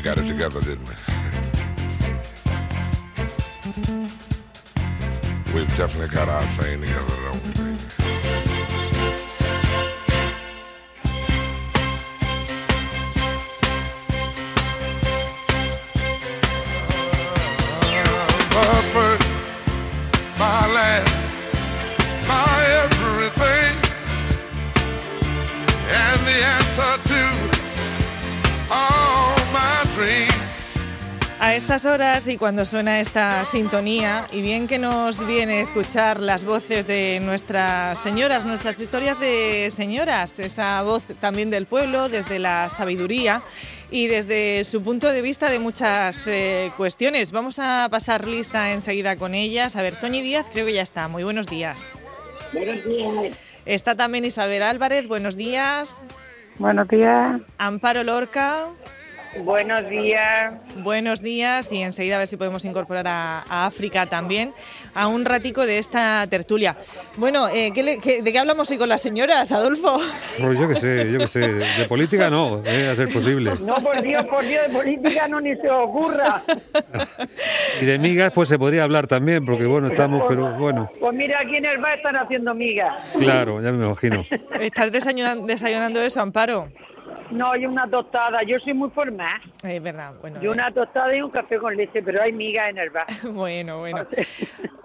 we got it together, didn't we? We've definitely got our thing together, don't we, baby? A estas horas y cuando suena esta sintonía, y bien que nos viene escuchar las voces de nuestras señoras, nuestras historias de señoras, esa voz también del pueblo, desde la sabiduría y desde su punto de vista de muchas eh, cuestiones. Vamos a pasar lista enseguida con ellas. A ver, Toñi Díaz creo que ya está. Muy buenos días. Buenos días. Está también Isabel Álvarez. Buenos días. Buenos días. Amparo Lorca. Buenos días. Buenos días y enseguida a ver si podemos incorporar a, a África también a un ratico de esta tertulia. Bueno, eh, ¿qué le- qué- ¿de qué hablamos hoy con las señoras, Adolfo? Pues yo qué sé, yo qué sé. De política no, eh, a ser posible. No, por Dios, por Dios, de política no ni se ocurra. Y de migas, pues se podría hablar también, porque bueno, estamos, pero bueno, Pues mira, aquí en el bar están haciendo migas. claro, ya me imagino. ¿Estás desayunan- desayunando eso, Amparo? No, y una tostada. Yo soy muy formal. Es verdad, bueno. Y una tostada y un café con leche, pero hay migas en el bar. eh, bueno, bueno.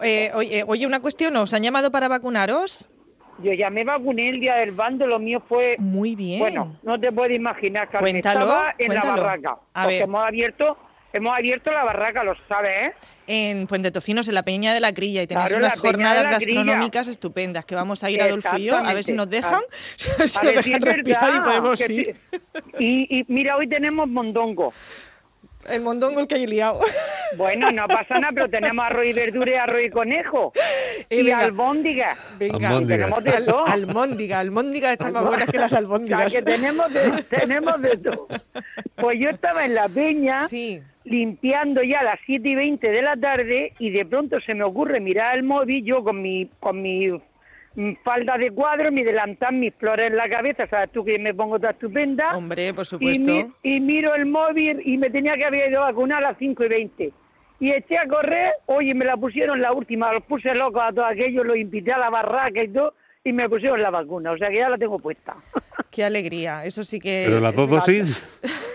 Eh, oye, oye, una cuestión, ¿os han llamado para vacunaros? Yo ya me vacuné el día del bando, lo mío fue... Muy bien. Bueno, no te puedes imaginar, Carmen. Cuéntalo, Estaba en cuéntalo. la barraca. A porque ver. hemos abierto, hemos abierto la barraca, lo sabes, ¿eh? En Puente Tocinos, en la Peña de la Crilla, y tenéis Claro, unas jornadas gastronómicas estupendas, que vamos a ir Adolfo y yo, a ver si nos dejan, si A ver si dejan es respirar y podemos ir. Y, y mira, hoy tenemos mondongo. El mondongo el que hay liado. Bueno, no pasa nada, pero tenemos arroz y verdura y arroz y conejo. Eh, Y venga. albóndiga. Venga, Albóndiga. Tenemos de todo. almóndiga, almóndiga están más buenas que las O sea, albóndigas. que tenemos de, tenemos de todo. Pues yo estaba en la peña Sí, limpiando ya a las 7 y 20 de la tarde y de pronto se me ocurre mirar el móvil, yo con mi, con mi falda de cuadro, mi delantal, mis flores en la cabeza, sabes tú que me pongo toda estupenda. hombre, por y, supuesto. mi- y miro el móvil y me tenía que haber ido a vacunar a las 5 y 20. Y eché a correr, oye, me la pusieron la última, los puse locos a todos aquellos, los invité a la barraca y todo, y me pusieron la vacuna, o sea que ya la tengo puesta. Qué alegría, eso sí que... Pero las dos dosis,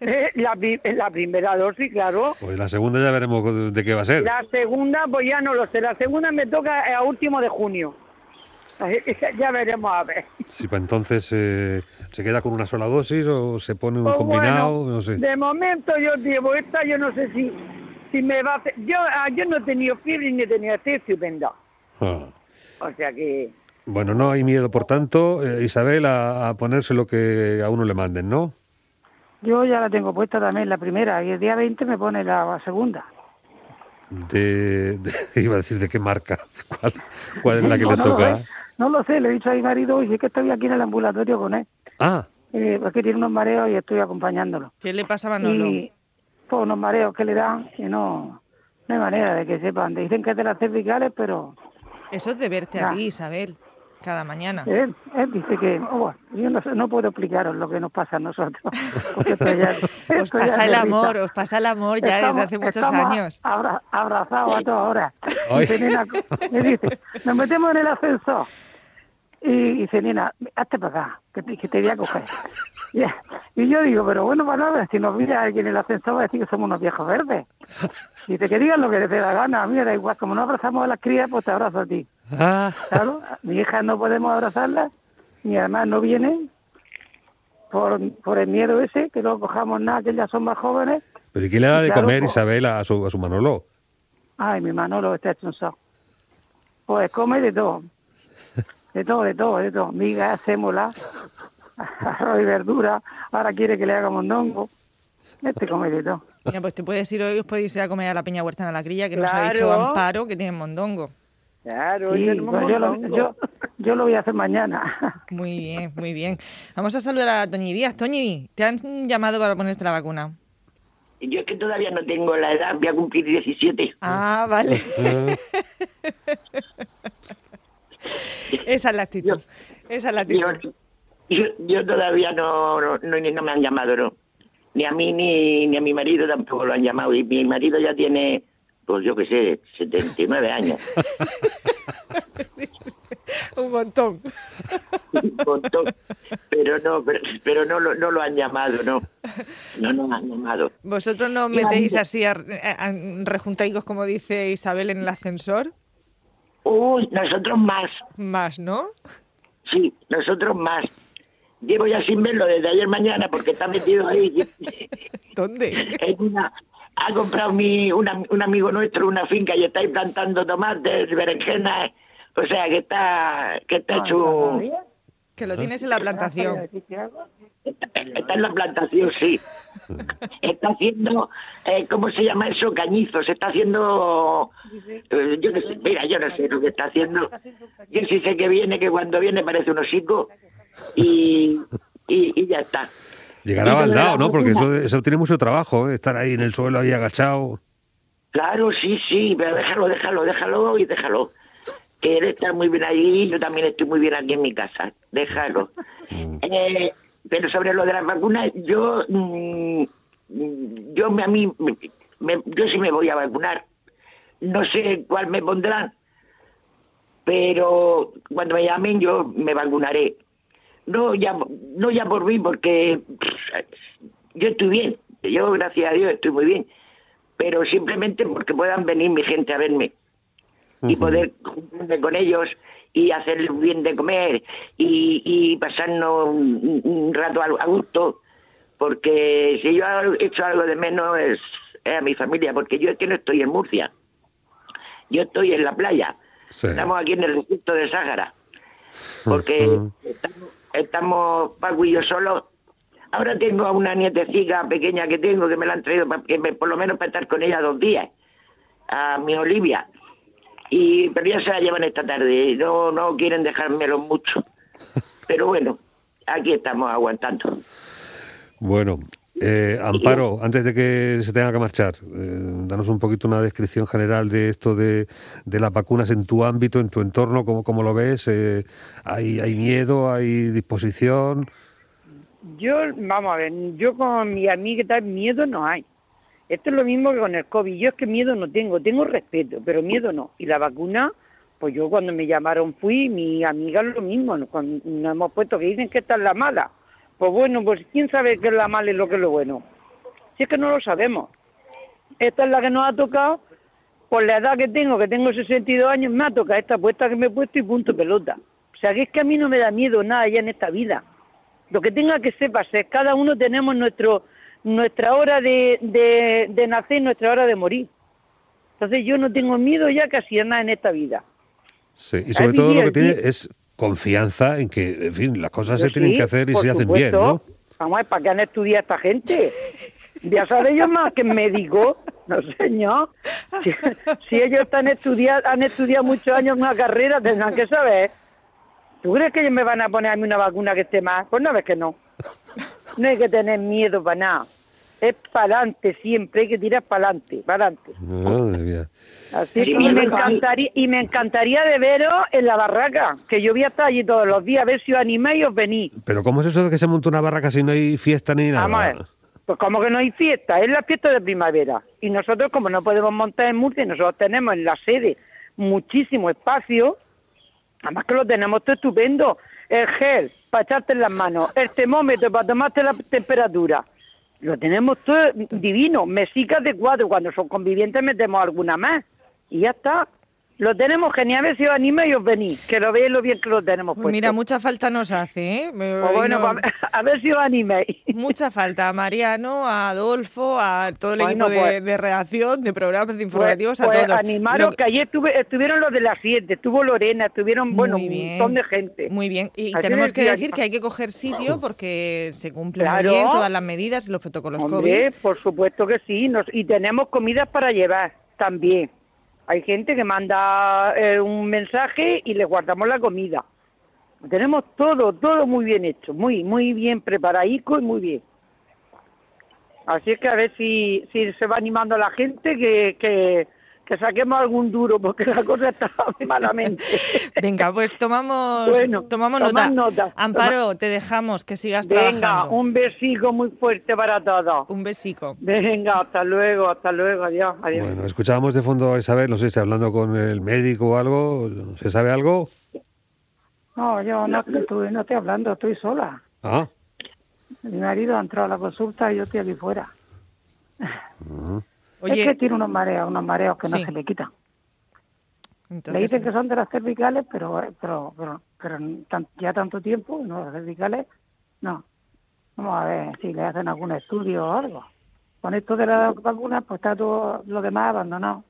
Eh, la, pri- la primera dosis, claro. pues la segunda ya veremos de qué va a ser. La segunda, pues ya no lo sé. La segunda me toca a último de junio. Ya veremos a ver. Si para entonces eh, se queda con una sola dosis o se pone un Pues combinado, bueno, no sé. De momento yo llevo esta, yo no sé si, si me va a hacer. Yo, ah, yo no he tenido fiebre ni he tenido estupenda. Ah. O sea que. Bueno, no hay miedo, por tanto, eh, Isabel, a, a ponerse lo que a uno le manden, ¿no? Yo ya la tengo puesta también, la primera, y el día 20 me pone la segunda. De, de- iba a decir de qué marca, cuál, cuál es la que no, le no lo toca. sé, no lo sé, le he dicho a mi marido, oye, es que estoy aquí en el ambulatorio con él, Ah, eh, porque tiene unos mareos y estoy acompañándolo. ¿Qué le pasa a Manolo? Y pues unos mareos que le dan y no, no hay manera de que sepan. Dicen que es de las cervicales, pero Eso es de verte a Ah. ti, Isabel, cada mañana. él, él dice que, oh, yo no, sé- no puedo explicaros lo que nos pasa a nosotros. porque esto ya- Os pasa el amor, os pasa el amor ya desde hace muchos años. abra- abrazados a todas horas. Me dice, nos metemos en el ascensor. Y dice, nena, hazte para acá, que te, que te voy a coger. Ya. Y yo digo, pero bueno, para nada, si nos mira alguien en el ascensor va a decir que somos unos viejos verdes. Dice, que digan lo que te da gana, a mí me da igual, como no abrazamos a las crías, pues te abrazo a ti. ah, Claro, mi hija no podemos abrazarla, ni además no viene por, por el miedo ese, que no cojamos nada, que ellas son más jóvenes. pero ¿y qué le da de Claro, comer pues. Isabel a su, a su Manolo? Ay, mi Manolo está hecho un so. Pues come de todo. De todo, de todo, de todo. Migas, sémola, arroz y verdura. Ahora quiere que le haga mondongo. Este come de todo. Mira, pues te puedes ir hoy, os podéis ir a comer a la Peña Huerta en la Crilla, que nos ha dicho Claro. Amparo que tienen mondongo. Claro, Sí, tenemos pues yo, lo, yo, yo lo voy a hacer mañana. Muy bien, muy bien. Vamos a saludar a Toñi Díaz. Toñi, ¿te han llamado para ponerte la vacuna? Yo es que todavía no tengo la edad, voy a cumplir 17. Ah, vale. Esa es la actitud. Esa es la Yo, actitud. Yo, yo todavía no, no, no, no me han llamado, ¿no? ni a mí ni, ni a mi marido tampoco lo han llamado. Y mi marido ya tiene, pues yo qué sé, 79 años. Un montón. Un montón. Pero no, pero, pero no, lo, no lo han llamado, no. No nos han llamado. ¿Vosotros no metéis así, a, a- como dice Isabel, en el ascensor? Uy, nosotros más. Más, ¿no? Sí, nosotros más. Llevo ya sin verlo desde ayer mañana porque está metido ahí. ¿Dónde? en una, ha comprado mi, una- un amigo nuestro una finca y está ahí plantando tomates, berenjenas. O sea, que está, que está hecho... Que lo tienes en la plantación. Está en la plantación, sí. Está haciendo, eh, ¿cómo se llama eso? Cañizos. Está haciendo, eh, yo no sé, mira, yo no sé lo que está haciendo. Yo sí sé que viene, que cuando viene parece un hocico y, y, y ya está. Llegará baldado, ¿no? Porque eso, eso tiene mucho trabajo, ¿eh? estar ahí en el suelo, ahí agachado. Claro, sí, sí, pero déjalo, déjalo, déjalo y déjalo. Que él está muy bien allí, yo también estoy muy bien aquí en mi casa. Déjalo. Eh, pero sobre lo de las vacunas, yo, mm, mm, yo me, a mí, me- yo sí me voy a vacunar. No sé cuál me pondrán, pero cuando me llamen yo me vacunaré. No ya, no ya por mí, porque pff, yo estoy bien. Yo, gracias a Dios, estoy muy bien pero simplemente porque puedan venir mi gente a verme y poder juntarme con ellos y hacerles bien de comer y, y pasarnos un, un rato a, gusto, porque si yo he hecho algo de menos es, es a mi familia, porque yo es que no estoy en Murcia, yo estoy en la playa, Sí. estamos aquí en el desierto de Sáhara, porque estamos, estamos Paco y yo solos Ahora tengo a una nietecita pequeña que tengo que me la han traído para que me, por lo menos para estar con ella dos días, a mi Olivia. Y pero ya se la llevan esta tarde, no no quieren dejármelo mucho. Pero bueno, aquí estamos aguantando. Bueno, eh, Amparo, antes de que se tenga que marchar, eh, danos un poquito una descripción general de esto de, de las vacunas en tu ámbito, en tu entorno, cómo, cómo lo ves. Eh, ¿hay, ¿Hay miedo? ¿Hay disposición? Yo, vamos a ver, yo con mi amiga tal, miedo no hay. Esto es lo mismo que con el COVID. Yo es que miedo no tengo, tengo respeto, pero miedo no. Y la vacuna, pues yo cuando me llamaron fui, mi amiga lo mismo. Nos, nos hemos puesto que dicen que esta es la mala. Pues bueno, pues quién sabe qué es la mala y lo que es lo bueno. Si es que no lo sabemos. Esta es la que nos ha tocado, por la edad que tengo, que tengo 62 años, me ha tocado esta puesta que me he puesto y punto pelota. O sea, que es que a mí no me da miedo nada ya en esta vida. Lo que tenga que sepas es cada uno tenemos nuestro nuestra hora de, de, de nacer y nuestra hora de morir. Entonces yo no tengo miedo ya casi a nada en esta vida. Sí. Y sobre todo lo que tiene es confianza en que, en fin, las cosas se tienen que hacer y se hacen bien. ¿no? Vamos a ver, ¿para qué han estudiado esta gente? Ya sabe ellos más que médico. No, señor. Si, si ellos están estudiado, han estudiado muchos años una carrera, tendrán que saber. ¿Tú crees que ellos me van a poner a mí una vacuna que esté más? Pues no ves que no. No hay que tener miedo para nada. Es para adelante siempre, hay que tirar para adelante, para adelante. Madre mía. Así que me encantaría, y me encantaría de veros en la barraca, que yo voy a estar allí todos los días, a ver si os animáis y os venís. Pero ¿cómo es eso de que se monta una barraca si no hay fiesta ni nada? Vamos a ver. Pues como que no hay fiesta, es la fiesta de primavera. Y nosotros, como no podemos montar en Murcia, nosotros tenemos en la sede muchísimo espacio, además que lo tenemos todo estupendo. El gel para echarte en las manos, el termómetro para tomarte la temperatura. Lo tenemos todo divino. Mesicas de cuatro, cuando son convivientes metemos alguna más. Y ya está. Lo tenemos genial, a ver si os anima y os venís, que lo veis lo bien que lo tenemos Pues puesto. mira, mucha falta nos hace, ¿eh? Pues bueno, no- pues a ver si os animéis. Mucha falta a Mariano, a Adolfo, a todo el equipo de, pues- de redacción, de programas de informativos, Pues- a todos. animaros, Lo- que ayer estuve- estuvieron los de las siete, estuvo Lorena, estuvieron, bueno, un montón de gente. Muy bien. Y Así tenemos que decir que hay que coger sitio porque se cumplen Claro. muy bien todas las medidas y los protocolos Hombre, COVID. por supuesto que sí, nos, y tenemos comidas para llevar también. Hay gente que manda eh, un mensaje y le guardamos la comida. Tenemos todo, todo muy bien hecho, muy, muy bien preparadico y muy bien. Así es que a ver si, si se va animando la gente que, que, que saquemos algún duro, porque la cosa está malamente. Venga, pues tomamos, Bueno, tomamos nota. nota. Amparo, te dejamos que sigas Venga, trabajando. un besico muy fuerte para todos. Un besico. Venga, hasta luego, hasta luego, adiós, adiós. Bueno, escuchábamos de fondo a Isabel, no sé si hablando con el médico o algo, ¿se sabe algo? No, yo no, estoy, no estoy hablando, estoy sola. Ah, Mi marido ha entrado a la consulta y yo estoy aquí fuera. Oye, es que tiene unos mareos, unos mareos que Sí. no se le quitan. Le dicen que son de las cervicales, pero pero pero, pero tan- ya tanto tiempo, no, las cervicales, no. Vamos a ver si le hacen algún estudio o algo. Con esto de la vacuna, pues está todo lo demás abandonado.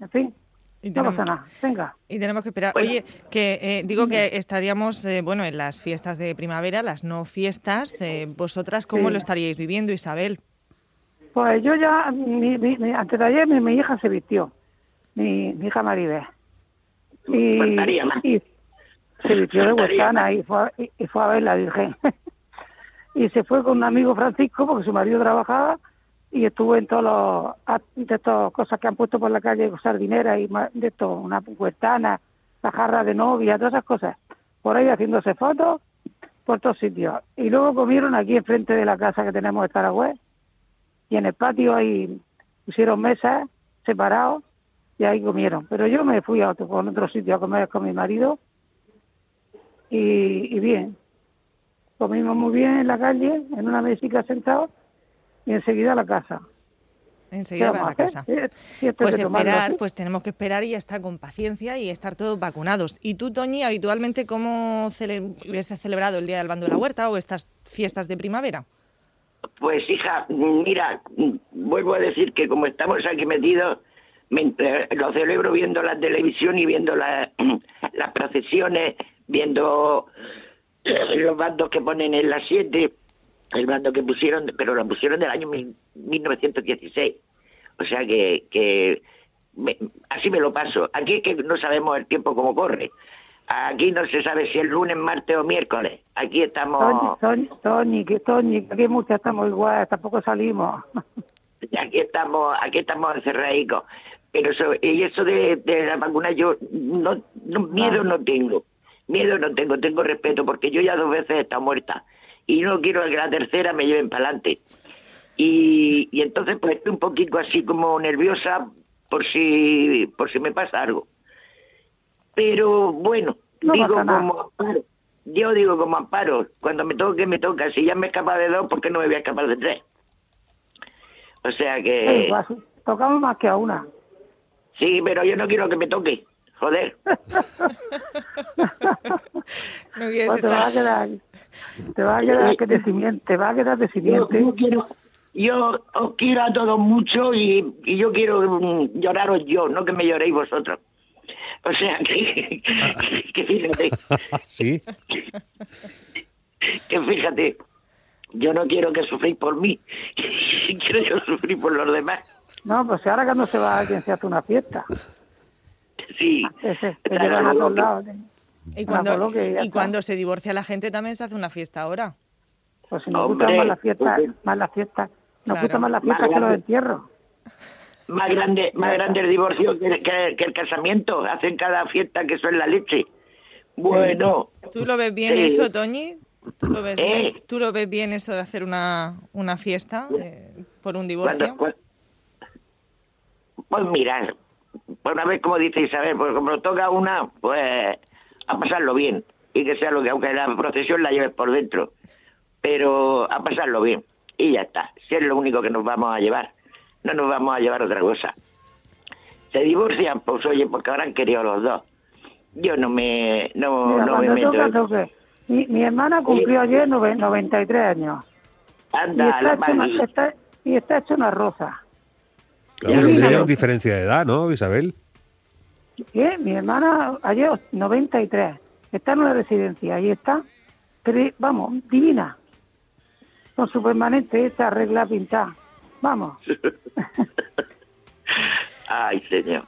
En fin, y no tenemos, pasa nada. Venga. y tenemos que esperar. Oye, que eh, digo que estaríamos, eh, bueno, en las fiestas de primavera, las no fiestas. eh, ¿Vosotras cómo Sí. lo estaríais viviendo, Isabel? Pues yo ya, mi, mi- antes de ayer mi, mi hija se vistió, mi, mi hija Maribel. Y, Faltaría más. y se vistió de huertana y fue, a- y, y fue a ver la Virgen. y se fue con un amigo Francisco porque su marido trabajaba y estuvo en todos los de estas cosas que han puesto por la calle, sardineras y de esto, una huertana, la jarra de novia, todas esas cosas. Por ahí haciéndose fotos por todos sitios. Y luego comieron aquí enfrente de la casa que tenemos de Taragüez y en el patio ahí pusieron mesas separados y ahí comieron. Pero yo me fui a otro, con otro sitio a comer con mi marido y, y bien. Comimos muy bien en la calle, en una mesica sentados y enseguida a la casa. ¿Qué Enseguida para a la casa. Sí, Pues esperar, pues tenemos que esperar y ya está con paciencia y estar todos vacunados. ¿Y tú, Toñi, habitualmente cómo cele celebrado el Día del Bando de la Huerta o estas fiestas de primavera? Pues hija, mira, vuelvo a decir que como estamos aquí metidos, me- lo celebro viendo la televisión y viendo la- las procesiones, viendo los bandos que ponen en las 7, el bando que pusieron, pero lo pusieron del año mil- 1916. O sea que, que me- así me lo paso. Aquí es que no sabemos el tiempo cómo corre. Aquí no se sabe si es lunes, martes o miércoles. Aquí estamos... Que Toñi, que aquí muchas estamos igual, tampoco salimos. Aquí estamos aquí estamos encerradicos pero eso y eso de, de la vacuna yo no, no miedo no tengo. Miedo no tengo tengo respeto porque yo ya dos veces he estado muerta. Y no quiero que la tercera me lleven para adelante y, y entonces pues estoy un poquito así como nerviosa por si por si me pasa algo pero bueno No digo como amparo yo digo como amparo cuando me toque me toca si ya me escapa de dos ¿por qué no me voy a escapar de tres? o sea que Eh, tocamos más que a una. Sí, pero yo no quiero que me toque. Joder. No quieres Pues te va a quedar, te va a quedar que de simiente, te va a quedar de Yo, simiente. yo quiero, yo os quiero a todos mucho y, y yo quiero mm, lloraros yo, no que me lloréis vosotros. O sea, que, que fíjate, sí. que fíjate, yo no quiero que sufréis por mí, quiero yo sufrir por los demás. No, pues ahora cuando se va alguien se hace una fiesta. Sí. Ese, Claro, llevan a todos lados. Y cuando, y cuando se divorcia la gente también se hace una fiesta ahora. Pues si nos Hombre, gustan más las fiestas, hombre. más las fiestas, nos Claro. gustan más las fiestas Más que los entierros. Más grande, más grande el divorcio que, que- que el casamiento. Hacen cada fiesta que eso es la leche. Bueno, ¿Tú lo ves bien Sí. eso, Toñi? ¿Tú lo ves, Eh. bien? ¿Tú lo ves bien eso de hacer una, una fiesta eh, por un divorcio? Cuando, pues mira, por una vez como dice Isabel, pues como toca una, pues a pasarlo bien. Y que sea lo que, aunque la procesión la lleves por dentro, pero a pasarlo bien. Y ya está, si es lo único que nos vamos a llevar. No nos vamos a llevar otra cosa. Se divorcian, pues oye, porque habrán querido los dos. Yo no me, no, Mira, no me meto. toque. Mi, mi hermana cumplió ayer nove- 93 años. Y Anda, está, la hecho una, está- y está hecho una rosa. Claro, claro. diferencia de edad, ¿no, Isabel? ¿Qué? Mi hermana ayer 93. Está en una residencia. Ahí está. Pero, vamos, divina. Con su permanente esta regla pintada. Vamos. Ay, señor.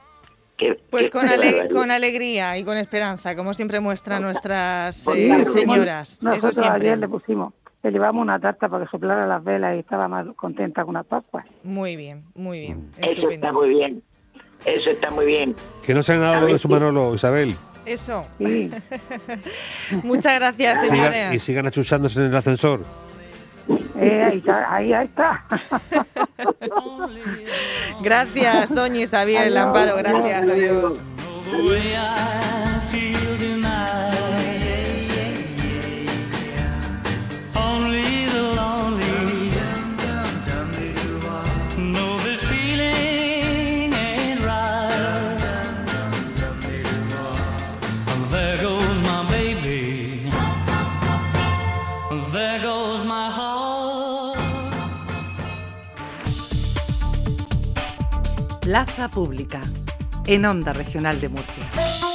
Qué- Pues qué con, ale- barbaridad. con alegría y con esperanza, como siempre muestran nuestras Pues eh, claro, señoras. Eso Nosotros siempre. ayer le pusimos le llevamos una tarta para que soplara las velas y estaba más contenta con las pascuas. Muy bien, muy bien. Mm. Eso estupendo. está muy bien. Eso está muy bien. Que no se han dado de su Manolo, Isabel. Eso. Sí, Muchas gracias, señores. y sigan achuchándose en el ascensor. Eh, ahí, está, ahí, está. Gracias, doña Isabel Adiós. Amparo. Gracias, adiós. the Pública, en Onda Regional de Murcia.